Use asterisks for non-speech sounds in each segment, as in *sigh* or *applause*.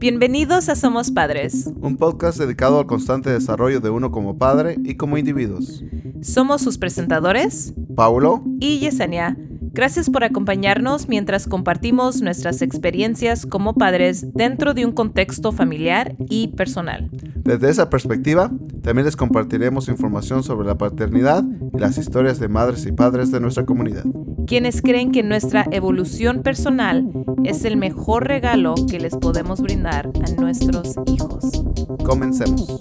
Bienvenidos a Somos Padres. Un podcast dedicado al constante desarrollo de uno como padre y como individuos. Somos sus presentadores, Paulo y Yesenia. Gracias por acompañarnos mientras compartimos nuestras experiencias como padres dentro de un contexto familiar y personal. Desde esa perspectiva, también les compartiremos información sobre la paternidad y las historias de madres y padres de nuestra comunidad. Quienes creen que nuestra evolución personal es el mejor regalo que les podemos brindar a nuestros hijos. Comencemos.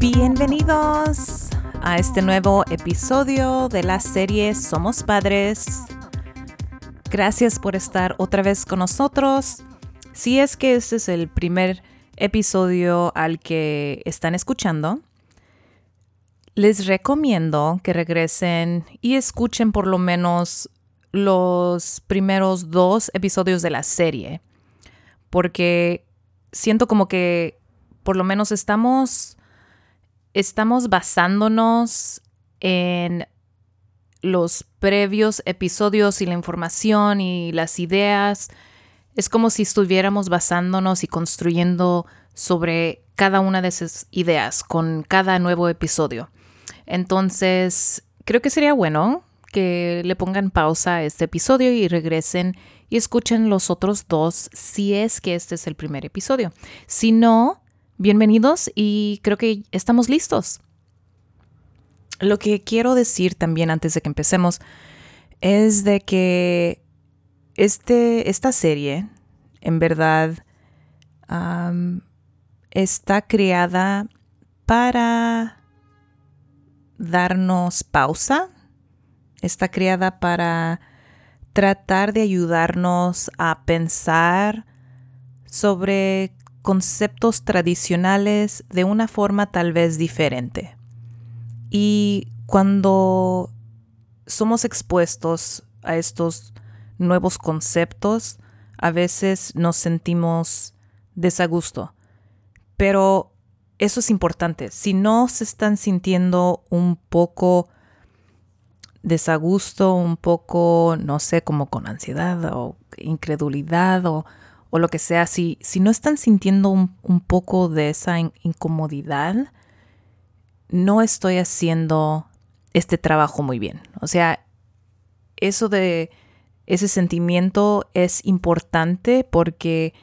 Bienvenidos a este nuevo episodio de la serie Somos Padres. Gracias por estar otra vez con nosotros. Si es que este es el primer episodio al que están escuchando, les recomiendo que regresen y escuchen por lo menos los primeros dos episodios de la serie, porque siento como que por lo menos estamos, estamos basándonos en los previos episodios y la información y las ideas. Es como si estuviéramos basándonos y construyendo sobre cada una de esas ideas con cada nuevo episodio. Entonces, creo que sería bueno que le pongan pausa a este episodio y regresen y escuchen los otros dos si es que este es el primer episodio. Si no, bienvenidos y creo que estamos listos. Lo que quiero decir también antes de que empecemos es de que este, esta serie, en verdad, está creada para darnos pausa, está creada para tratar de ayudarnos a pensar sobre conceptos tradicionales de una forma tal vez diferente. Y cuando somos expuestos a estos nuevos conceptos, a veces nos sentimos desagusto. Pero eso es importante. Si no se están sintiendo un poco desagusto, un poco, no sé, como con ansiedad o incredulidad o, lo que sea, si, si no están sintiendo un, un poco de esa incomodidad, no estoy haciendo este trabajo muy bien. O sea, eso de ese sentimiento es importante porque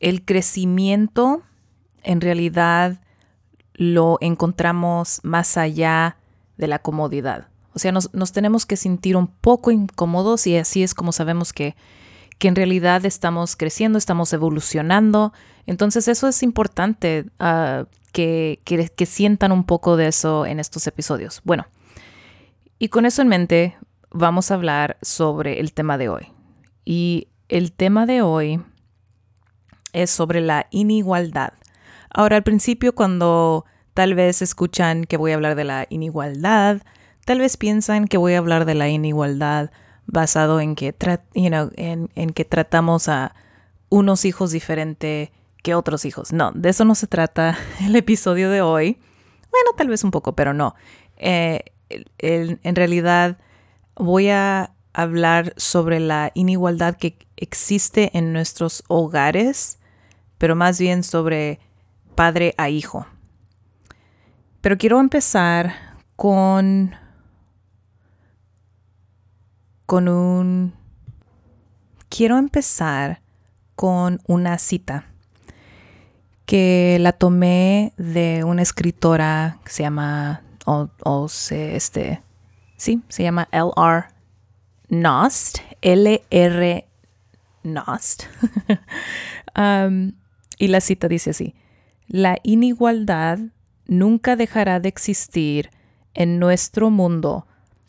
el crecimiento en realidad lo encontramos más allá de la comodidad. O sea, nos, tenemos que sentir un poco incómodos y así es como sabemos que, que en realidad estamos creciendo, estamos evolucionando. Entonces eso es importante ah, que, que, sientan un poco de eso en estos episodios. Bueno, y con eso en mente vamos a hablar sobre el tema de hoy. Y el tema de hoy es sobre la inigualdad. Ahora, al principio, cuando tal vez escuchan que voy a hablar de la inigualdad, tal vez piensan que voy a hablar de la inigualdad basado en que, en, en que tratamos a unos hijos diferentes que otros hijos. No, de eso no se trata *laughs* el episodio de hoy. Bueno, tal vez un poco, pero no. Eh, en realidad voy a hablar sobre la inigualdad que existe en nuestros hogares, pero más bien sobre padre a hijo. Pero quiero empezar con con un quiero empezar con una cita que la tomé de una escritora que se llama, o, se, este, sí, se llama L.R. Nost, L.R. Nost. *laughs* um, y la cita dice así, la inigualdad nunca dejará de existir en nuestro mundo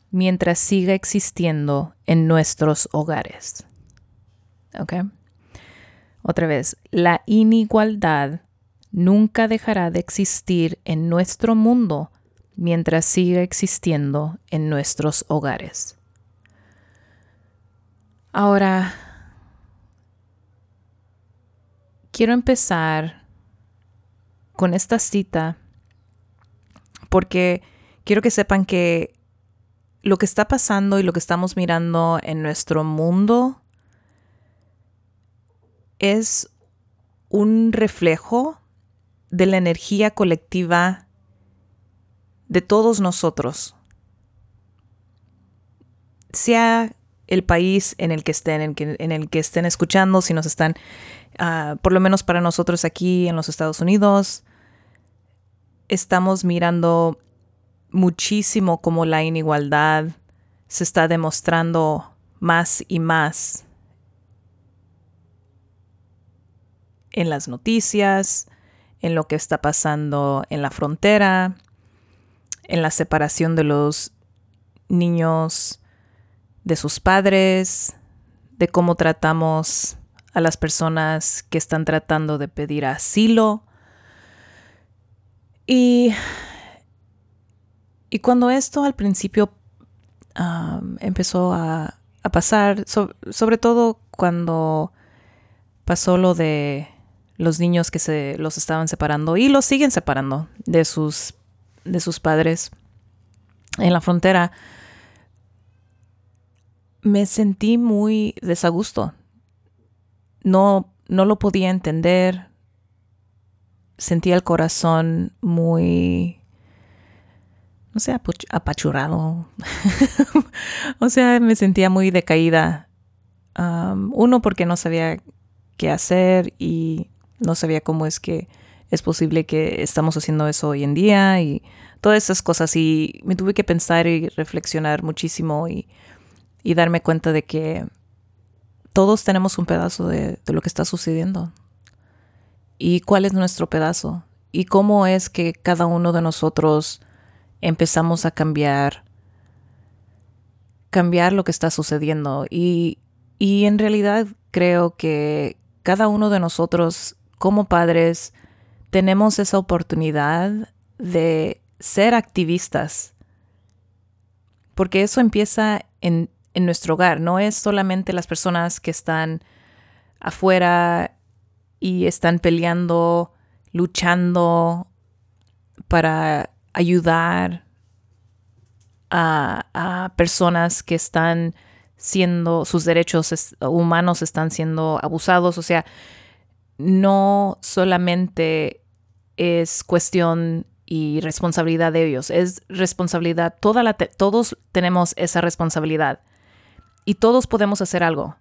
mientras siga existiendo en nuestros hogares. ¿Ok? Otra vez, la inigualdad nunca dejará de existir en nuestro mundo mientras siga existiendo en nuestros hogares. Ahora, quiero empezar con esta cita porque quiero que sepan que lo que está pasando y lo que estamos mirando en nuestro mundo es un reflejo de la energía colectiva de todos nosotros. Sea el país en el que estén, en, el que estén escuchando, si nos están, ah, por lo menos para nosotros aquí en los Estados Unidos, estamos mirando muchísimo cómo la inigualdad se está demostrando más y más en las noticias, en lo que está pasando en la frontera, en la separación de los niños de sus padres, de cómo tratamos a las personas que están tratando de pedir asilo. Y, y cuando esto al principio empezó a, pasar, sobre todo cuando pasó lo de los niños que se los estaban separando y los siguen separando de sus, de sus padres en la frontera, me sentí muy desagusto. No, no lo podía entender. Sentía el corazón muy, no sé, apachurrado. *laughs* o sea, me sentía muy decaída. uno, porque no sabía qué hacer y no sabía cómo es que es posible que estamos haciendo eso hoy en día y todas esas cosas. Y me tuve que pensar y reflexionar muchísimo y, darme cuenta de que todos tenemos un pedazo de, de lo que está sucediendo. ¿Y cuál es nuestro pedazo? ¿Y cómo es que cada uno de nosotros empezamos a cambiar cambiar lo que está sucediendo y, y en realidad creo que cada uno de nosotros como padres tenemos esa oportunidad de ser activistas, porque eso empieza en, nuestro hogar, no es solamente las personas que están afuera y están peleando, luchando para ayudar a, a, personas que están siendo, sus derechos humanos están siendo abusados. O sea, no solamente es cuestión y responsabilidad de ellos, es responsabilidad, toda la todos tenemos esa responsabilidad y todos podemos hacer algo.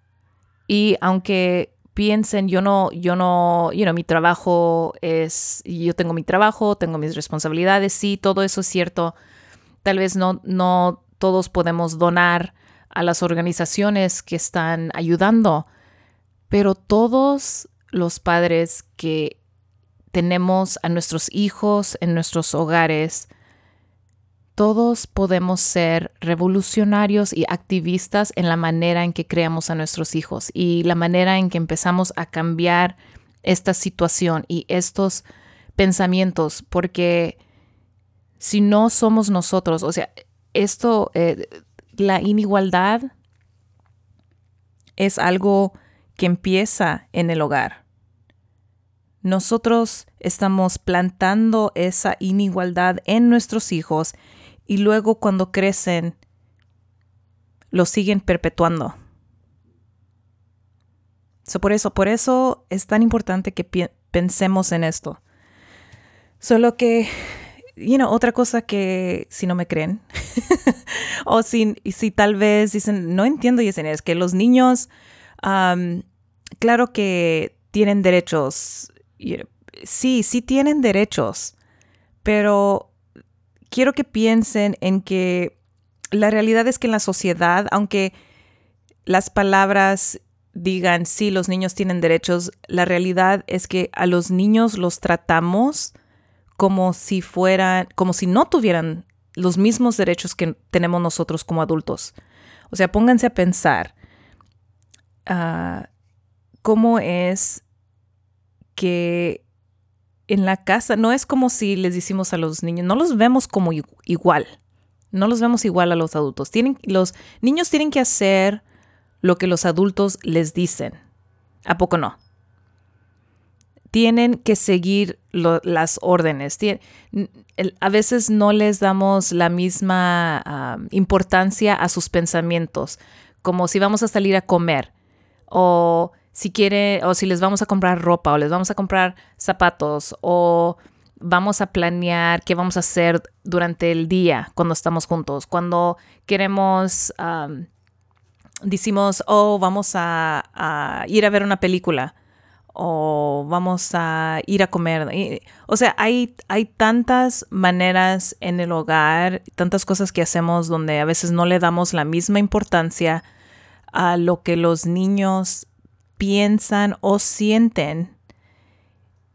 Y aunque piensen, yo no, yo no, you know, mi trabajo es, yo tengo mi trabajo, tengo mis responsabilidades, sí, todo eso es cierto. Tal vez no, no todos podemos donar a las organizaciones que están ayudando, pero todos los padres que tenemos a nuestros hijos en nuestros hogares, todos podemos ser revolucionarios y activistas en la manera en que creamos a nuestros hijos y la manera en que empezamos a cambiar esta situación y estos pensamientos, porque si no somos nosotros, o sea, esto, eh, la inigualdad es algo que empieza en el hogar nosotros estamos plantando esa inigualdad en nuestros hijos y luego cuando crecen lo siguen perpetuando. por eso, por eso es tan importante que pensemos en esto. Solo que, you know, otra cosa que si no me creen, *laughs* o si, si tal vez dicen, no entiendo, dicen, es que los niños, claro que tienen derechos sí, sí tienen derechos, pero quiero que piensen en que la realidad es que en la sociedad, aunque las palabras digan, sí, los niños tienen derechos, la realidad es que a los niños los tratamos como si fueran, como si no tuvieran los mismos derechos que tenemos nosotros como adultos. O sea, pónganse a pensar ah, cómo es que en la casa no es como si les decimos a los niños, no los vemos como igual, no los vemos igual a los adultos. Tienen, los niños tienen que hacer lo que los adultos les dicen. ¿A poco no? tienen que seguir las órdenes. a veces no les damos la misma importancia a sus pensamientos, como si vamos a salir a comer o si quiere o si les vamos a comprar ropa o les vamos a comprar zapatos o vamos a planear qué vamos a hacer durante el día cuando estamos juntos. Cuando queremos, decimos, oh, vamos a, ir a ver una película o vamos a ir a comer. O sea, hay, hay tantas maneras en el hogar, tantas cosas que hacemos donde a veces no le damos la misma importancia a lo que los niños piensan o sienten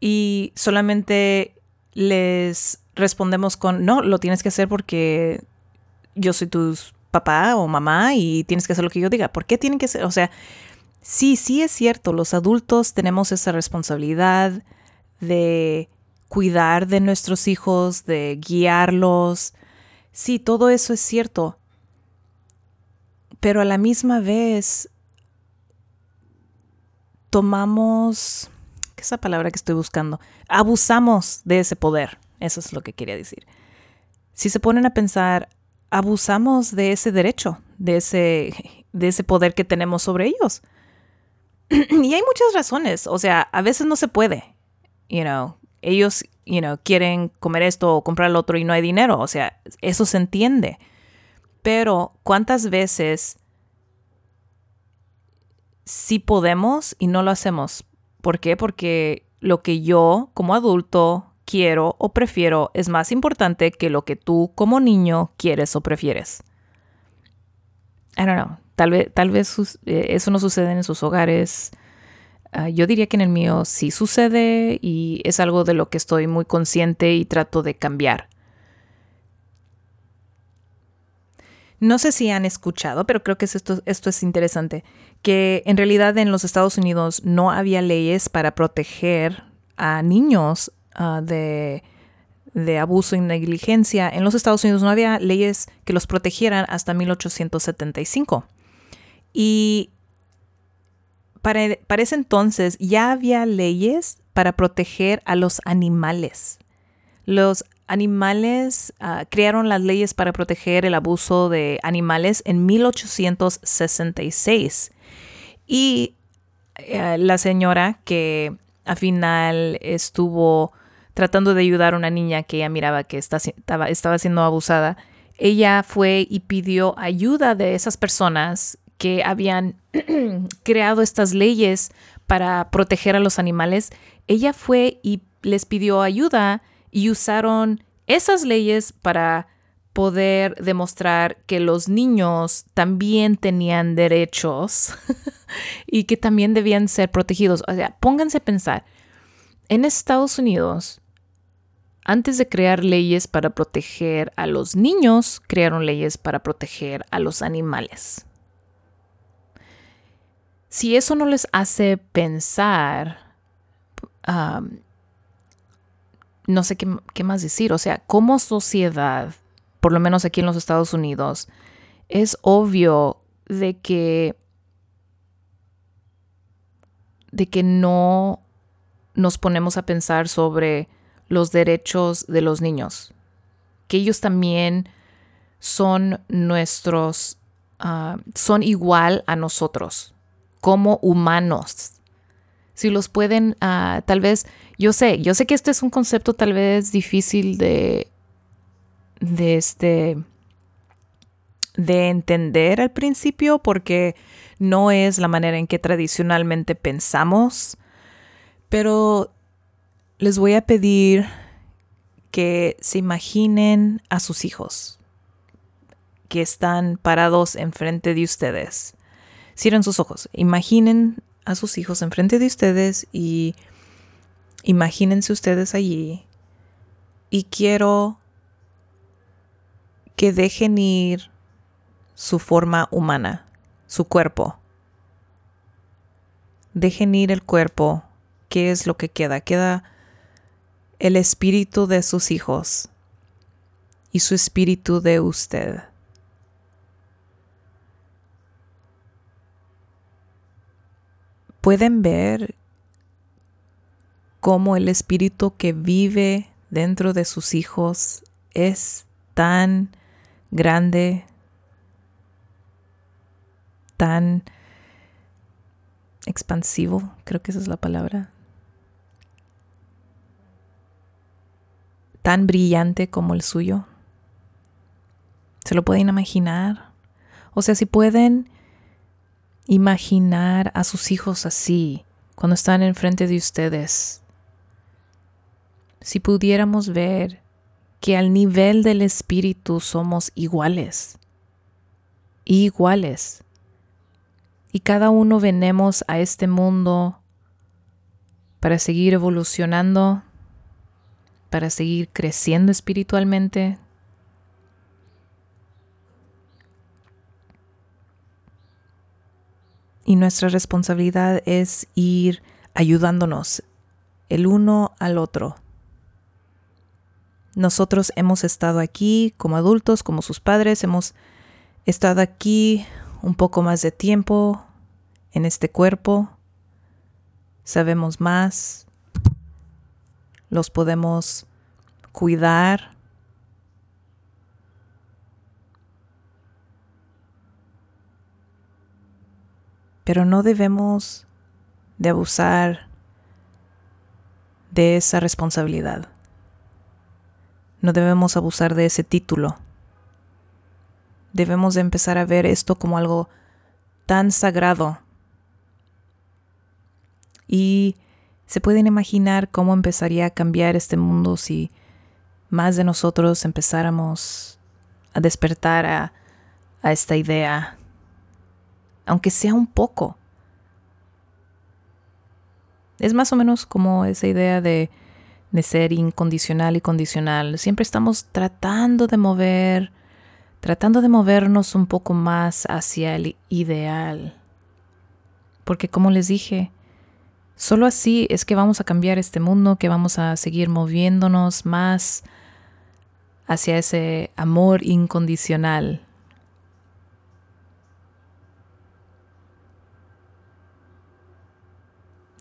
y solamente les respondemos con, no, lo tienes que hacer porque yo soy tu papá o mamá y tienes que hacer lo que yo diga. ¿Por qué tienen que ser? O sea, sí, sí es cierto, los adultos tenemos esa responsabilidad de cuidar de nuestros hijos, de guiarlos. Sí, todo eso es cierto. Pero a la misma vez tomamos esa palabra que estoy buscando, abusamos de ese poder. Eso es lo que quería decir. Si se ponen a pensar, abusamos de ese derecho, de ese, de ese poder que tenemos sobre ellos. *clears throat* y hay muchas razones. O sea, a veces no se puede. You know, ellos, you know, quieren comer esto o comprar lo otro y no hay dinero. O sea, eso se entiende. Pero, ¿cuántas veces sí podemos y no lo hacemos ¿Por qué? Porque lo que yo como adulto quiero o prefiero es más importante que lo que tú como niño quieres o prefieres. I don't know. Tal vez, tal vez eh, eso no sucede en sus hogares. Ah, yo diría que en el mío sí sucede y es algo de lo que estoy muy consciente y trato de cambiar. No sé si han escuchado, pero creo que esto, es interesante, que en realidad en los Estados Unidos no había leyes para proteger a niños ah, de, de abuso y negligencia. En los Estados Unidos no había leyes que los protegieran hasta 1875. Y para, para, ese entonces ya había leyes para proteger a los animales. Los animales, ah, crearon las leyes para proteger el abuso de animales en 1866. Y eh, la señora que al final estuvo tratando de ayudar a una niña que ella miraba que estaba, estaba siendo abusada, ella fue y pidió ayuda de esas personas que habían *clears throat* creado estas leyes para proteger a los animales. Ella fue y les pidió ayuda y usaron esas leyes para poder demostrar que los niños también tenían derechos *laughs* y que también debían ser protegidos. O sea, pónganse a pensar, en Estados Unidos, antes de crear leyes para proteger a los niños, crearon leyes para proteger a los animales. Si eso no les hace pensar, no sé qué, más decir. O sea, como sociedad, por lo menos aquí en los Estados Unidos, es obvio de que de que no nos ponemos a pensar sobre los derechos de los niños, que ellos también son nuestros, ah, son igual a nosotros, como humanos si los pueden, ah, tal vez, yo sé, yo sé que este es un concepto tal vez difícil de, de este, de entender al principio porque no es la manera en que tradicionalmente pensamos, pero les voy a pedir que se imaginen a sus hijos que están parados enfrente de ustedes. Cierren sus ojos, imaginen a sus hijos enfrente de ustedes y imagínense ustedes allí y quiero que dejen ir su forma humana, su cuerpo. Dejen ir el cuerpo. ¿Qué es lo que queda? Queda el espíritu de sus hijos y su espíritu de usted. Pueden ver cómo el espíritu que vive dentro de sus hijos es tan grande, tan expansivo, creo que esa es la palabra, tan brillante como el suyo. ¿Se lo pueden imaginar? O sea, si pueden imaginar a sus hijos así, cuando están enfrente de ustedes, si pudiéramos ver que al nivel del espíritu somos iguales, iguales, y cada uno venemos a este mundo para seguir evolucionando, para seguir creciendo espiritualmente, Y nuestra responsabilidad es ir ayudándonos el uno al otro. Nosotros hemos estado aquí como adultos, como sus padres, hemos estado aquí un poco más de tiempo en este cuerpo, sabemos más, los podemos cuidar pero no debemos de abusar de esa responsabilidad. No debemos abusar de ese título. Debemos de empezar a ver esto como algo tan sagrado. Y se pueden imaginar cómo empezaría a cambiar este mundo si más de nosotros empezáramos a despertar a, a esta idea aunque sea un poco. Es más o menos como esa idea de, de ser incondicional y condicional. Siempre estamos tratando de mover, tratando de movernos un poco más hacia el ideal. Porque como les dije, solo así es que vamos a cambiar este mundo, que vamos a seguir moviéndonos más hacia ese amor incondicional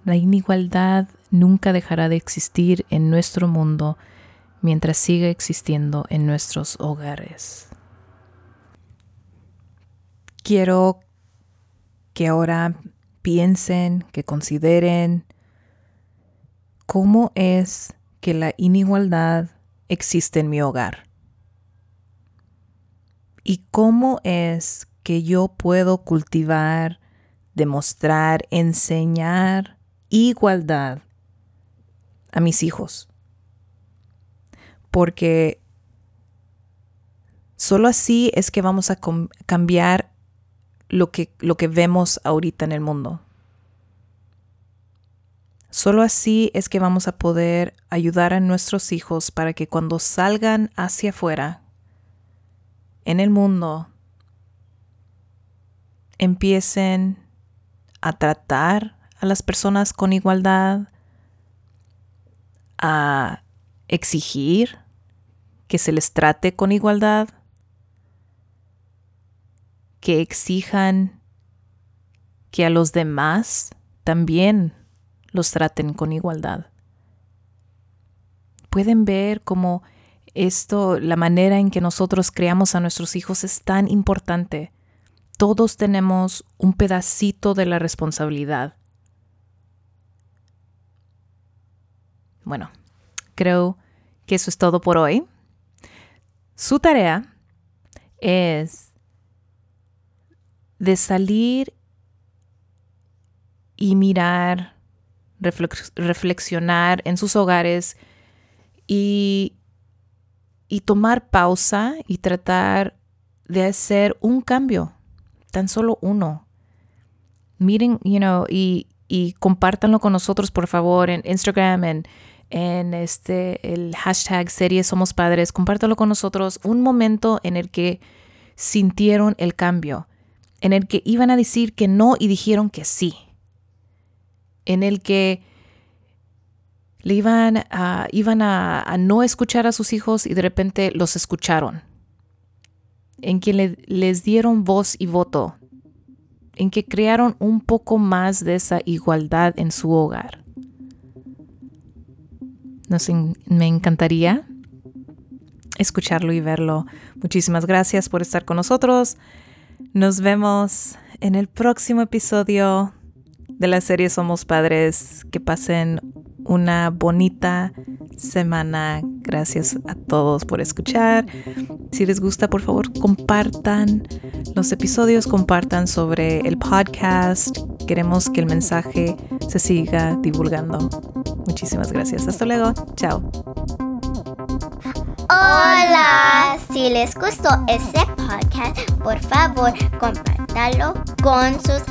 La inigualdad nunca dejará de existir en nuestro mundo mientras siga existiendo en nuestros hogares. Quiero que ahora piensen, que consideren cómo es que la inigualdad existe en mi hogar y cómo es que yo puedo cultivar, demostrar, enseñar igualdad a mis hijos. Porque solo así es que vamos a cambiar lo que, lo que vemos ahorita en el mundo. Solo así es que vamos a poder ayudar a nuestros hijos para que cuando salgan hacia afuera, en el mundo, empiecen a tratar a las personas con igualdad, a exigir que se les trate con igualdad, que exijan que a los demás también los traten con igualdad. Pueden ver cómo esto, la manera en que nosotros creamos a nuestros hijos es tan importante. Todos tenemos un pedacito de la responsabilidad. Bueno, creo que eso es todo por hoy. Su tarea es de salir y mirar, reflexionar en sus hogares y, y tomar pausa y tratar de hacer un cambio, tan solo uno. Miren, you know, y, y compártanlo con nosotros, por favor, en Instagram, en en este, el hashtag serie Somos Padres, compártelo con nosotros, un momento en el que sintieron el cambio, en el que iban a decir que no y dijeron que sí, en el que le iban a, iban a, a no escuchar a sus hijos y de repente los escucharon, en que les dieron voz y voto, en que crearon un poco más de esa igualdad en su hogar. Me encantaría escucharlo y verlo. Muchísimas gracias por estar con nosotros. Nos vemos en el próximo episodio de la serie Somos Padres. Que pasen una bonita semana. Gracias a todos por escuchar. Si les gusta, por favor, compartan los episodios, compartan sobre el podcast. Queremos que el mensaje se siga divulgando. Muchísimas gracias. Hasta luego. Chao. Hola, si les gustó este podcast, por favor, compártalo con sus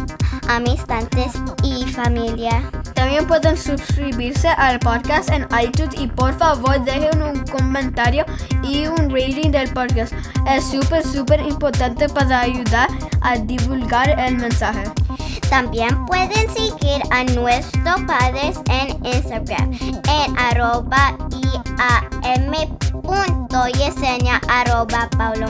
amistades y familia. También pueden suscribirse al podcast en iTunes y por favor dejen un comentario y un rating del podcast. Es súper, súper importante para ayudar a divulgar el mensaje. También pueden seguir a nuestros padres en Instagram en arroba iam.yesenia arroba paulo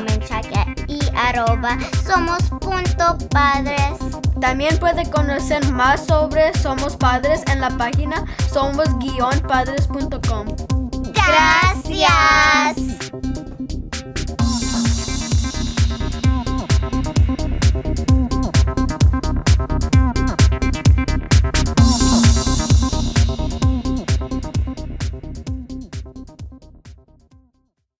y arroba somos punto padres. También puede conocer más sobre Somos Padres en la página somos-padres.com. Gracias.